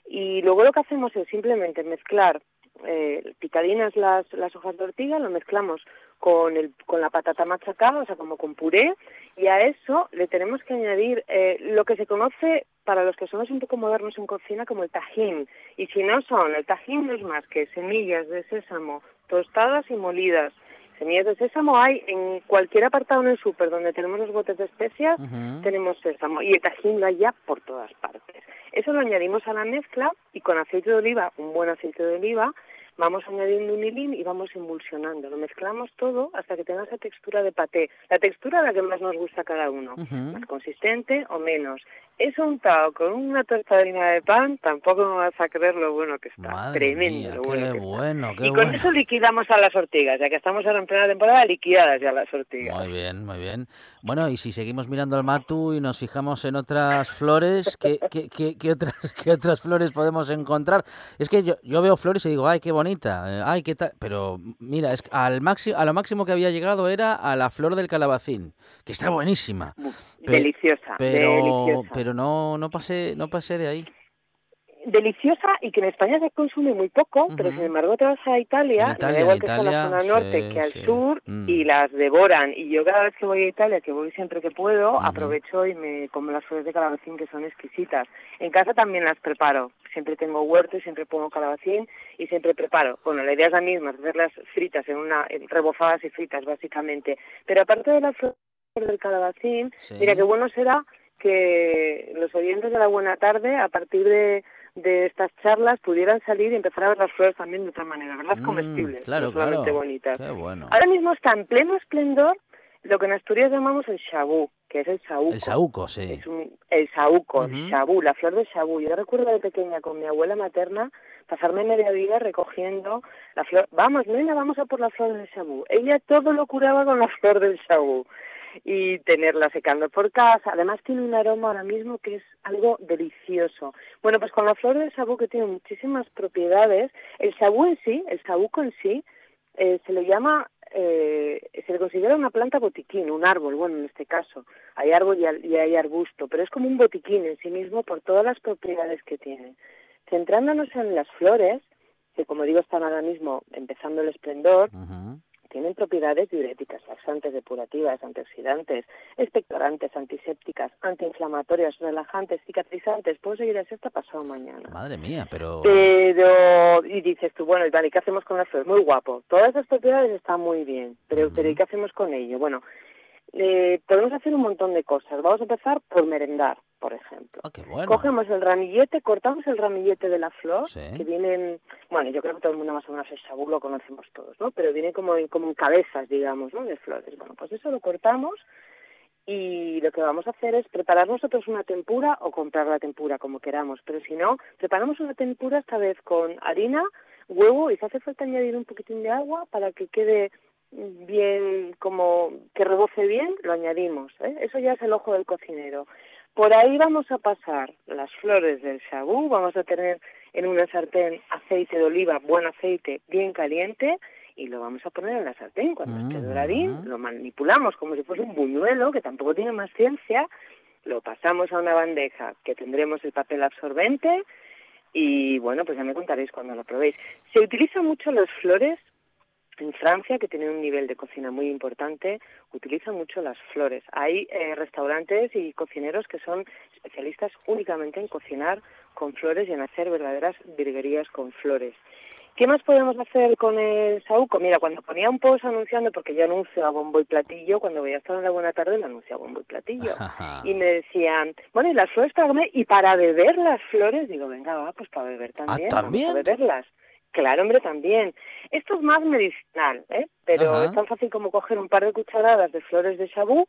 Y luego lo que hacemos es simplemente mezclar eh, picadinas las, las hojas de ortiga, lo mezclamos con, el, con la patata machacada, o sea, como con puré, y a eso le tenemos que añadir eh, lo que se conoce para los que somos un poco modernos en cocina como el tajín. Y si no son, el tajín no es más que semillas de sésamo tostadas y molidas. Semillas de sésamo hay en cualquier apartado en el súper donde tenemos los botes de especias, tenemos sésamo. Y el tajín lo hay ya por todas partes. Eso lo añadimos a la mezcla y con aceite de oliva, un buen aceite de oliva, vamos añadiendo un hilín y vamos emulsionando. Lo mezclamos todo hasta que tenga esa textura de paté. La textura la que más nos gusta a cada uno, más consistente o menos. Eso untado con una tostadina de pan, tampoco me vas a creer lo bueno que está. Tremendo lo bueno, y con eso liquidamos a las ortigas, ya que estamos ahora en plena temporada, liquidadas ya las ortigas. Muy bien, muy bien. Bueno, y si seguimos mirando al matu y nos fijamos en otras flores, ¿qué, qué, qué, otras, qué otras flores podemos encontrar? Es que yo, yo veo flores y digo, ay, qué bonita, eh, ay, qué tal. Pero mira, es al máximo, a lo máximo que había llegado era a la flor del calabacín, que está buenísima. deliciosa, pero, Pero no, no pasé, no pasé de ahí deliciosa y que en España se consume muy poco, pero sin embargo te vas a Italia, da igual que sea la zona norte que al sur, mm. y las devoran. Y yo cada vez que voy a Italia, que voy siempre que puedo, aprovecho y me como las flores de calabacín que son exquisitas. En casa también las preparo. Siempre tengo huerto y siempre pongo calabacín y siempre preparo. Bueno, la idea es la misma, hacerlas fritas, en una rebozadas y fritas básicamente. Pero aparte de las flores del calabacín, mira qué bueno será que los oyentes de la Buena Tarde, a partir de, de estas charlas, pudieran salir y empezar a ver las flores también de otra manera, verlas mm, comestibles, claro, bonitas. Ahora mismo está en pleno esplendor lo que en Asturias llamamos el shabú, que es el saúco. El saúco, sí. Es el saúco, el shabú, la flor del shabú. Yo recuerdo de pequeña con mi abuela materna pasarme media vida recogiendo la flor. Vamos, nena, vamos a por la flor del shabú. Ella todo lo curaba con la flor del shabú y tenerla secando por casa. Además tiene un aroma ahora mismo que es algo delicioso. Bueno, pues con la flor del sabú que tiene muchísimas propiedades, el sabú en sí, el sabuco en sí, eh, se le llama, eh, se le considera una planta botiquín, un árbol, bueno, en este caso, hay árbol y, hay arbusto, pero es como un botiquín en sí mismo por todas las propiedades que tiene. Centrándonos en las flores, que como digo están ahora mismo empezando el esplendor, tienen propiedades diuréticas, laxantes, depurativas, antioxidantes, expectorantes, antisépticas, antiinflamatorias, relajantes, cicatrizantes. Puedo seguir así hasta pasado mañana. Madre mía, pero... Pero, y dices tú, bueno, y ¿qué hacemos con las flores? Muy guapo. Todas esas propiedades están muy bien, pero, pero ¿y qué hacemos con ello? Bueno, eh, podemos hacer un montón de cosas. Vamos a empezar por merendar, por ejemplo. Ah, Cogemos el ramillete, cortamos el ramillete de la flor, que vienen, bueno, yo creo que todo el mundo más o menos el sabú lo conocemos todos, ¿no? Pero viene como, como en cabezas, digamos, ¿no? De flores. Bueno, pues eso lo cortamos y lo que vamos a hacer es preparar nosotros una tempura o comprar la tempura como queramos, pero si no, preparamos una tempura esta vez con harina, huevo y si hace falta añadir un poquitín de agua para que quede bien, como que reboce bien, lo añadimos. ¿eh? Eso ya es el ojo del cocinero. Por ahí vamos a pasar las flores del shabú, vamos a tener en una sartén aceite de oliva, buen aceite, bien caliente, y lo vamos a poner en la sartén. Cuando esté doradín, lo manipulamos como si fuese un buñuelo, que tampoco tiene más ciencia, lo pasamos a una bandeja que tendremos el papel absorbente y bueno, pues ya me contaréis cuando lo probéis. Se utilizan mucho las flores en Francia, que tiene un nivel de cocina muy importante, utilizan mucho las flores. Hay eh, restaurantes y cocineros que son especialistas únicamente en cocinar con flores y en hacer verdaderas virguerías con flores. ¿Qué más podemos hacer con el saúco? Mira, cuando ponía un post anunciando, porque yo anuncio a bombo y platillo, cuando voy a estar en la buena tarde, lo anuncio a bombo y platillo. y me decían, bueno, ¿y las flores para comer? ¿Y para beber las flores? Digo, venga, va, pues para beber ¿Ah, también. ¿también? Vamos a beberlas. Claro, hombre, también. Esto es más medicinal, ¿eh? Pero es tan fácil como coger un par de cucharadas de flores de sabú,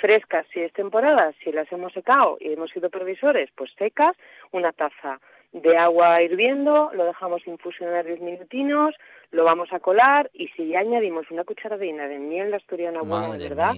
frescas si es temporada, si las hemos secado y hemos sido previsores, pues secas, una taza de agua hirviendo, lo dejamos infusionar 10 minutinos, lo vamos a colar y si ya añadimos una cucharadina de miel de asturiana buena, ¿verdad?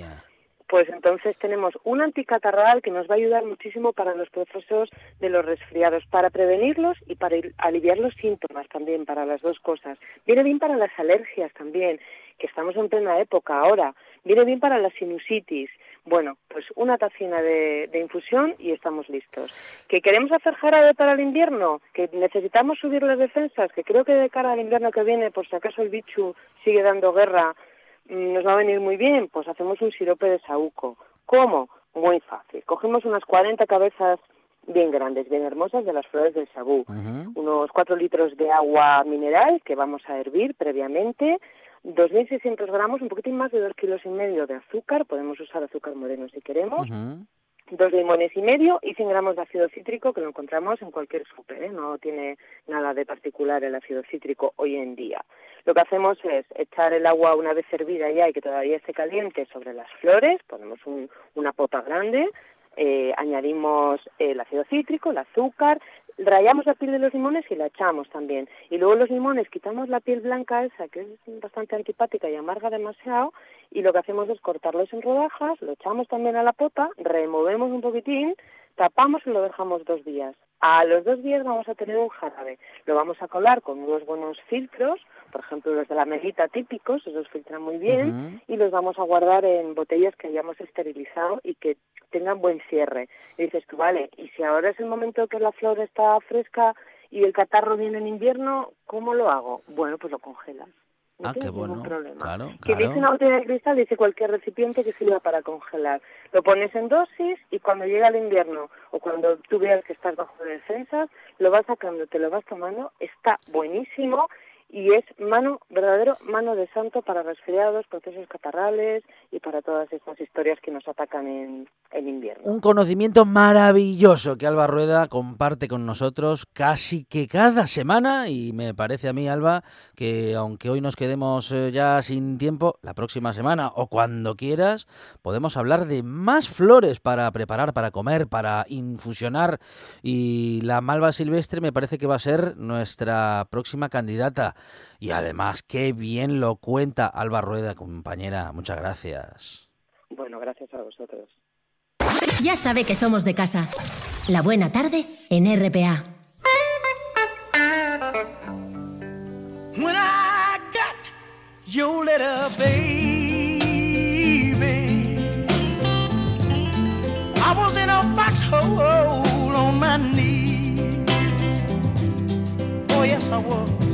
Pues entonces tenemos un anticatarral que nos va a ayudar muchísimo para los procesos de los resfriados, para prevenirlos y para aliviar los síntomas también, para las dos cosas. Viene bien para las alergias también, que estamos en plena época ahora. Viene bien para la sinusitis. Bueno, pues una tacina de, infusión y estamos listos. ¿Que queremos hacer jarabe para el invierno? ¿Que necesitamos subir las defensas? Que creo que de cara al invierno que viene, por si acaso el bichu sigue dando guerra, nos va a venir muy bien, pues hacemos un sirope de saúco. ¿Cómo? Muy fácil. Cogemos unas 40 cabezas bien grandes, bien hermosas de las flores del sabú, unos 4 litros de agua mineral que vamos a hervir previamente, 2.600 gramos, un poquitín más de 2 kilos y medio de azúcar, podemos usar azúcar moreno si queremos, dos limones y medio y 100 gramos de ácido cítrico que lo encontramos en cualquier súper, ¿eh? no tiene nada de particular el ácido cítrico hoy en día. Lo que hacemos es echar el agua una vez hervida ya y que todavía esté caliente sobre las flores, ponemos una pota grande, eh, añadimos el ácido cítrico, el azúcar, rayamos la piel de los limones y la echamos también. Y luego los limones quitamos la piel blanca esa, que es bastante antipática y amarga demasiado, y lo que hacemos es cortarlos en rodajas, lo echamos también a la pota, removemos un poquitín, tapamos y lo dejamos dos días. A los dos días vamos a tener un jarabe. Lo vamos a colar con unos buenos filtros, por ejemplo los de la melita típicos, esos filtran muy bien, y los vamos a guardar en botellas que hayamos esterilizado y que tengan buen cierre. Y dices tú, vale, y si ahora es el momento que la flor está fresca y el catarro viene en invierno, ¿cómo lo hago? Bueno, pues lo congelas. No ah, qué bueno. Problema. Claro, Que dice una botella de cristal, dice cualquier recipiente que sirva para congelar. Lo pones en dosis y cuando llega el invierno o cuando tú veas que estás bajo de defensas, lo vas sacando, te lo vas tomando, está buenísimo y es mano, verdadero mano de santo para resfriados, procesos catarrales y para todas estas historias que nos atacan en, en invierno. Un conocimiento maravilloso que Alba Rueda comparte con nosotros casi que cada semana y me parece a mí, Alba, que aunque hoy nos quedemos eh, ya sin tiempo, la próxima semana o cuando quieras, podemos hablar de más flores para preparar, para comer, para infusionar y la malva silvestre me parece que va a ser nuestra próxima candidata. Y además, qué bien lo cuenta Alba Rueda, compañera. Muchas gracias. Bueno, gracias a vosotros. Ya sabe que somos de casa. La buena tarde en RPA. When I got your letter, baby, I was in a foxhole on my knees. Oh, yes, I was.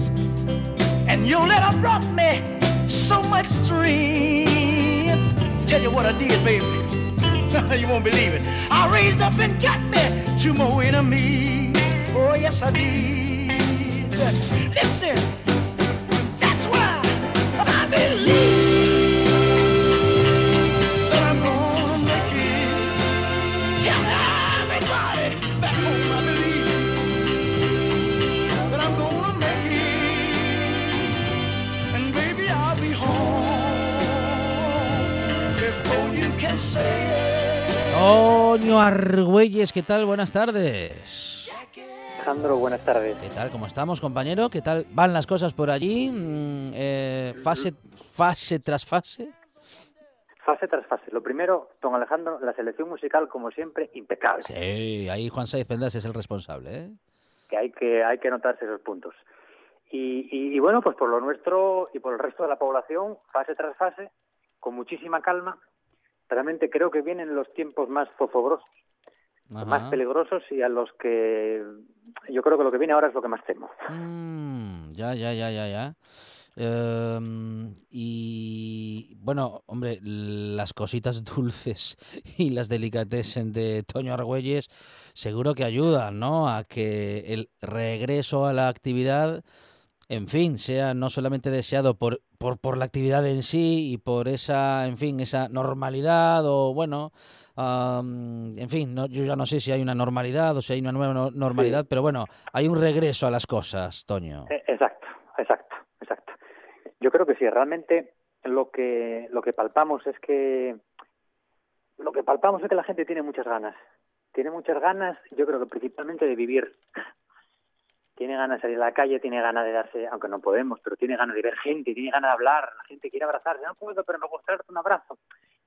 And your letter brought me so much strength. Tell you what I did, baby. you won't believe it. I raised up and got me two more enemies. Oh, yes, I did. Listen, that's why I believe. Toño Argüelles, ¿qué tal? Buenas tardes. Alejandro, buenas tardes. ¿Qué tal? ¿Cómo estamos, compañero? ¿Qué tal van las cosas por allí? Mm, eh, fase, fase tras fase. Fase tras fase. Lo primero, don Alejandro, la selección musical, como siempre, impecable. Sí, ahí Juan Saiz Pendas es el responsable, ¿eh? Que hay que, hay que notarse esos puntos. Y, y, bueno, pues por lo nuestro y por el resto de la población, fase tras fase, con muchísima calma, realmente creo que vienen los tiempos más zozobrosos, más peligrosos y a los que yo creo que lo que viene ahora es lo que más temo. Mm, ya, ya, ya, ya, ya. Em, y bueno, hombre, las cositas dulces y las delicatessen de Toño Argüelles seguro que ayudan, ¿no? A que el regreso a la actividad en fin, sea no solamente deseado por, por, por la actividad en sí y por esa, en fin, esa normalidad o bueno, en fin, no, yo ya no sé si hay una normalidad o si hay una nueva normalidad, pero bueno, hay un regreso a las cosas, Toño. E, exacto, exacto, exacto. Yo creo que sí, realmente lo que, lo que palpamos es que lo que palpamos es que la gente tiene muchas ganas. Tiene muchas ganas, yo creo que principalmente de vivir tiene ganas de salir a la calle, tiene ganas de darse, aunque no podemos, pero tiene ganas de ver gente, tiene ganas de hablar, la gente quiere abrazarse, no puedo, pero me gusta darte un abrazo.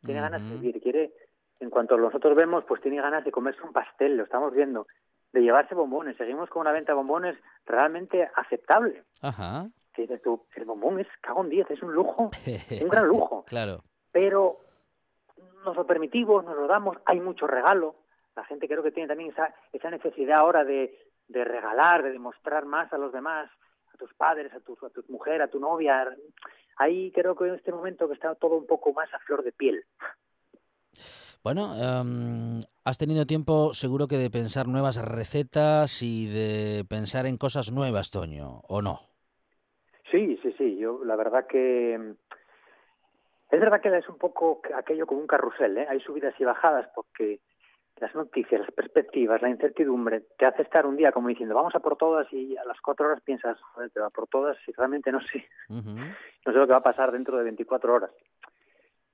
Tiene ganas de vivir, quiere, en cuanto nosotros vemos, pues tiene ganas de comerse un pastel, lo estamos viendo, de llevarse bombones. Seguimos con una venta de bombones realmente aceptable. Ajá. Dices tú, el bombón es cago en 10, es un lujo, un gran lujo. claro. Pero nos lo permitimos, nos lo damos, hay mucho regalo. La gente creo que tiene también esa, esa necesidad ahora de, de regalar, de demostrar más a los demás, a tus padres, a tu, a tu mujer, a tu novia. Ahí creo que en este momento que está todo un poco más a flor de piel. Bueno, em, has tenido tiempo seguro que de pensar nuevas recetas y de pensar en cosas nuevas, Toño, ¿o no? Sí, sí, sí. Yo la verdad que es verdad que es un poco aquello como un carrusel, ¿eh? Hay subidas y bajadas porque las noticias, las perspectivas, la incertidumbre, te hace estar un día como diciendo, vamos a por todas y a las cuatro horas piensas, joder, te va por todas y realmente no sé, no sé lo que va a pasar dentro de 24 horas.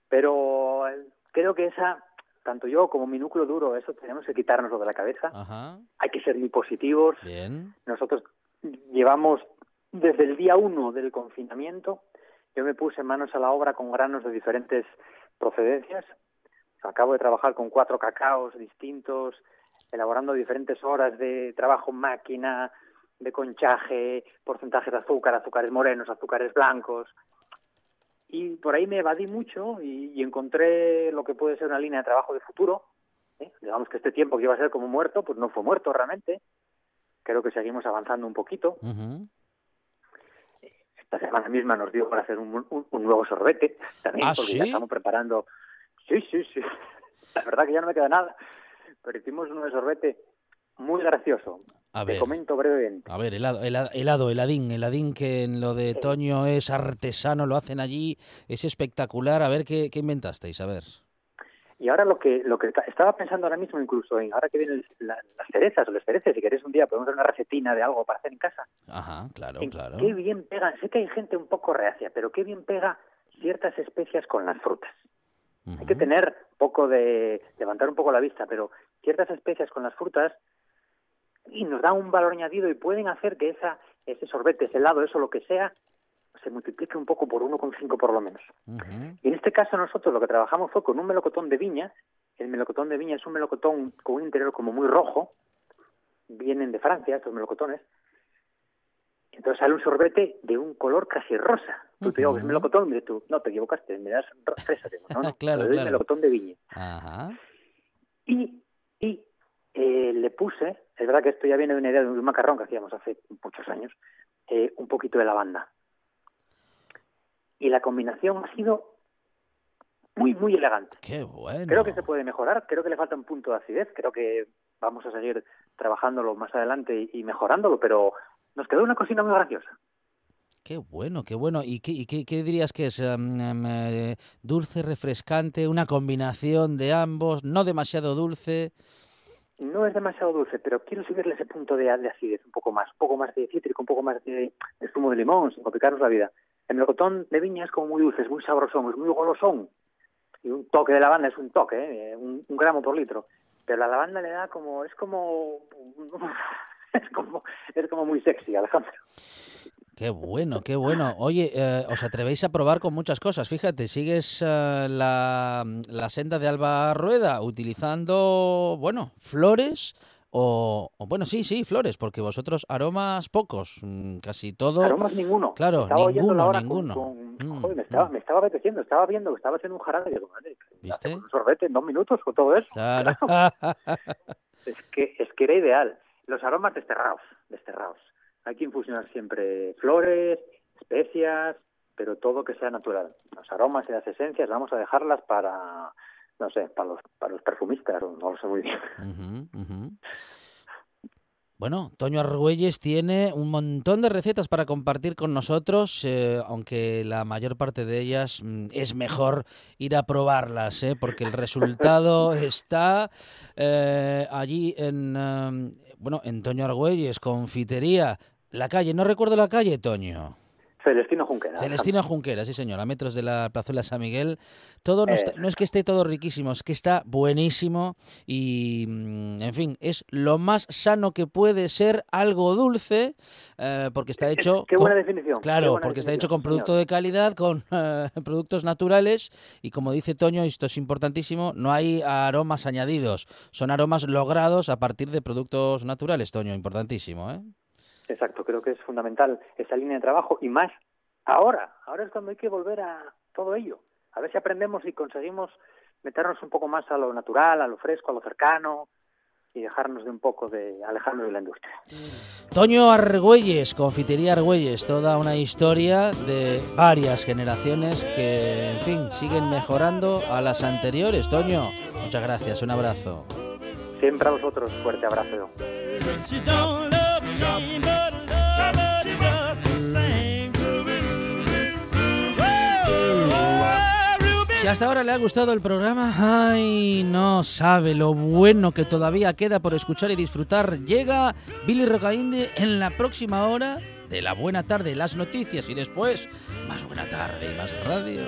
Pero creo que esa, tanto yo como mi núcleo duro, eso tenemos que quitárnoslo de la cabeza. Hay que ser muy positivos. Nosotros llevamos desde el día uno del confinamiento, yo me puse manos a la obra con granos de diferentes procedencias, Acabo de trabajar con cuatro cacaos distintos, elaborando diferentes horas de trabajo en máquina, de conchaje, porcentajes de azúcar, azúcares morenos, azúcares blancos. Y por ahí me evadí mucho y, encontré lo que puede ser una línea de trabajo de futuro. ¿eh? Digamos que este tiempo que iba a ser como muerto, pues no fue muerto realmente. Creo que seguimos avanzando un poquito. Esta semana misma nos dio para hacer un, nuevo sorbete también, ¿Ah, porque ya estamos preparando Sí, sí, sí. La verdad que ya no me queda nada. Pero hicimos un sorbete muy gracioso. A ver, Te comento brevemente. A ver, helado, helado, helado, heladín, heladín que en lo de Toño es artesano, lo hacen allí, es espectacular. A ver qué, qué inventasteis, a ver. Y ahora lo que lo que estaba pensando ahora mismo incluso en ahora que vienen las cerezas o las cerezas, si queréis un día podemos hacer una recetina de algo para hacer en casa. Ajá, claro, claro. Qué bien pega, sé que hay gente un poco reacia, pero qué bien pega ciertas especias con las frutas. Hay que tener poco de levantar un poco la vista, pero ciertas especias con las frutas y nos da un valor añadido y pueden hacer que esa ese sorbete, ese helado, eso lo que sea, se multiplique un poco por 1,5 por lo menos. Y en este caso nosotros lo que trabajamos fue con un melocotón de viña. El melocotón de viña es un melocotón con un interior como muy rojo. Vienen de Francia estos melocotones. Entonces sale un sorbete de un color casi rosa. Tú te digo que es melocotón, y tú, no, te equivocaste, me das fresa. no, no, claro, claro. melocotón de viña. Ajá. Y, y eh, le puse, es verdad que esto ya viene de una idea de un macarrón que hacíamos hace muchos años, eh, un poquito de lavanda. y la combinación ha sido muy, muy elegante. Qué bueno. Creo que se puede mejorar, creo que le falta un punto de acidez, creo que vamos a seguir trabajándolo más adelante y, mejorándolo, pero nos quedó una cocina muy graciosa. Qué bueno, qué bueno. ¿Y qué, qué, dirías que es? Em, em, eh, dulce, refrescante, una combinación de ambos, no demasiado dulce. No es demasiado dulce, pero quiero subirle ese punto de, acidez un poco más, un poco más de cítrico, un poco más de, zumo de limón, sin complicarnos la vida. El melocotón de viña es como muy dulce, es muy sabrosón, es muy golosón. Y un toque de lavanda es un toque, ¿eh? un, gramo por litro. Pero la lavanda le da como, es como, es como, es como muy sexy, Alejandro. Qué bueno, qué bueno. Oye, eh, os atrevéis a probar con muchas cosas. Fíjate, sigues eh, la, la, senda de Alba Rueda utilizando, bueno, flores o, bueno, sí, sí, flores, porque vosotros aromas pocos, mm, casi todo. Aromas ninguno. Claro, ninguno, ninguno. Mm, me, estaba, mm. me estaba apeteciendo, estaba viendo que estaba haciendo un jarabe y digo, madre, ¿viste? Un sorbete en dos minutos con todo eso. Claro. es, que, es que era ideal. Los aromas desterrados, desterrados. Hay que infusionar siempre flores, especias, pero todo que sea natural. Los aromas y las esencias vamos a dejarlas para, no sé, para los, para los perfumistas, no lo sé muy bien. Bueno, Toño Argüelles tiene un montón de recetas para compartir con nosotros, eh, aunque la mayor parte de ellas mm, es mejor ir a probarlas, ¿eh? porque el resultado está eh, allí en, bueno, en Toño Argüelles, confitería, la calle, no recuerdo la calle, Toño. Celestino Junquera. Celestino Junquera, sí señor, a metros de la plazuela San Miguel. Todo no, es que esté todo riquísimo, es que está buenísimo y, mm, en fin, es lo más sano que puede ser algo dulce, eh, porque está hecho... Qué buena definición. Claro, porque está hecho con producto de calidad, con eh, productos naturales y como dice Toño, esto es importantísimo, no hay aromas añadidos, son aromas logrados a partir de productos naturales, Toño, importantísimo, ¿eh? Exacto, creo que es fundamental esa línea de trabajo y más ahora, ahora es cuando hay que volver a todo ello. A ver si aprendemos y conseguimos meternos un poco más a lo natural, a lo fresco, a lo cercano y dejarnos de un poco de alejarnos de la industria. Toño Argüelles, Confitería Argüelles, toda una historia de varias generaciones que, en fin, siguen mejorando a las anteriores. Toño, muchas gracias, un abrazo. Siempre a vosotros, fuerte abrazo. Si hasta ahora le ha gustado el programa, ay, no sabe lo bueno que todavía queda por escuchar y disfrutar. Llega Billy Rocainde en la próxima hora de la buena tarde, las noticias y después más buena tarde y más radio.